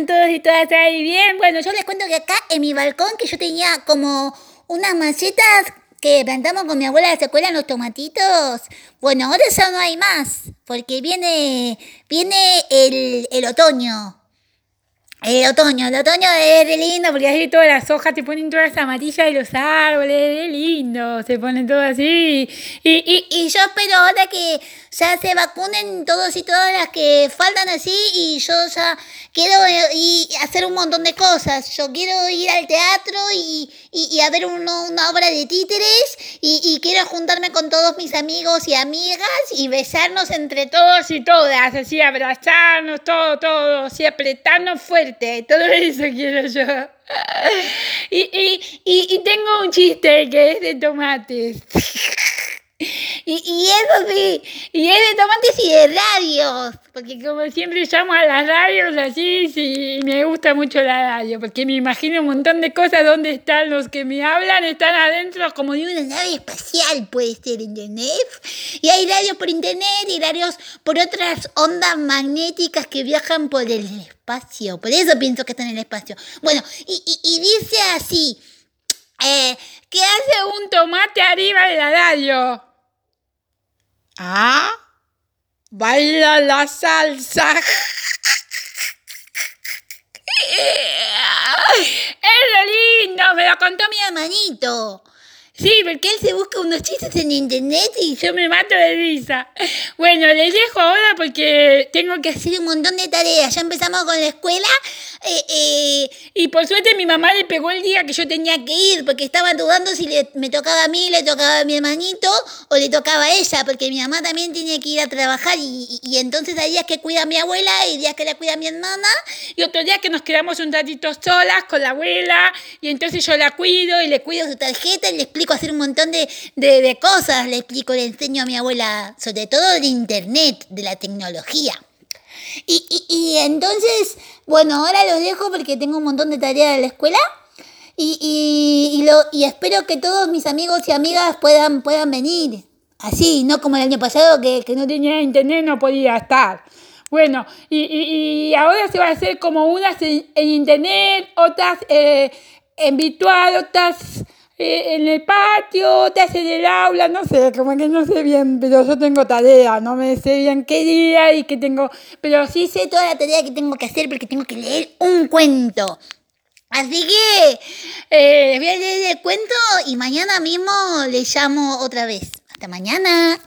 ¿Están todos y todas ahí bien? Bueno, yo les cuento que acá en mi balcón que yo tenía como unas macetas que plantamos con mi abuela, ¿se acuerdan los tomatitos? Bueno, ahora ya no hay más, porque viene, viene el, el otoño. El otoño, el otoño es lindo porque ahí todas las hojas te ponen todas amarillas de los árboles, es lindo, se ponen todo así. Y, y, y yo espero ahora que ya se vacunen todos y todas las que faltan así y yo ya quiero y hacer un montón de cosas. Yo quiero ir al teatro y, y, a ver una obra de títeres y, y quiero juntarme con todos mis amigos y amigas y besarnos entre todos y todas, así abrazarnos, todo, todo, así apretarnos fuerte todo eso quiero yo. Y, y, y, tengo un chiste que es de tomates. Y, eso sí, y es de tomates y de radios, porque como siempre llamo a las radios así, sí, me gusta mucho la radio, porque me imagino un montón de cosas donde están los que me hablan, están adentro como de una nave espacial, puede ser, internet. Y hay radios por internet y radios por otras ondas magnéticas que viajan por el espacio, por eso pienso que están en el espacio. Bueno, y, y, dice así, eh, ¿qué hace un tomate arriba de la radio? Ah, baila la salsa. Es lindo, me lo contó mi hermanito. Sí, porque él se busca unos chistes en internet y yo me mato de risa. Bueno, les dejo ahora porque tengo que hacer un montón de tareas. Ya empezamos con la escuela eh, eh, y por suerte mi mamá le pegó el día que yo tenía que ir porque estaba dudando si me tocaba a mí, le tocaba a mi hermanito o le tocaba a ella porque mi mamá también tenía que ir a trabajar y, y, entonces hay días que cuida a mi abuela y días que la cuida a mi hermana y otros días que nos quedamos un ratito solas con la abuela y entonces yo la cuido y le cuido su tarjeta y le explico hacer un montón de, de, cosas, le explico, le enseño a mi abuela, sobre todo de internet, de la tecnología. Y, y, y, entonces, bueno, ahora los dejo porque tengo un montón de tareas de la escuela. Y, y, lo, y espero que todos mis amigos y amigas puedan, puedan venir. Así, no como el año pasado que, que no tenía internet, no podía estar. Bueno, y, ahora se va a hacer como unas en, internet, otras eh, en virtual, otras eh, en el patio, te hacen el aula, no sé, como que no sé bien, pero yo tengo tarea, no me sé bien qué día y qué tengo, pero sí sé toda la tarea que tengo que hacer porque tengo que leer un cuento. Así que eh, voy a leer el cuento y mañana mismo le llamo otra vez. Hasta mañana.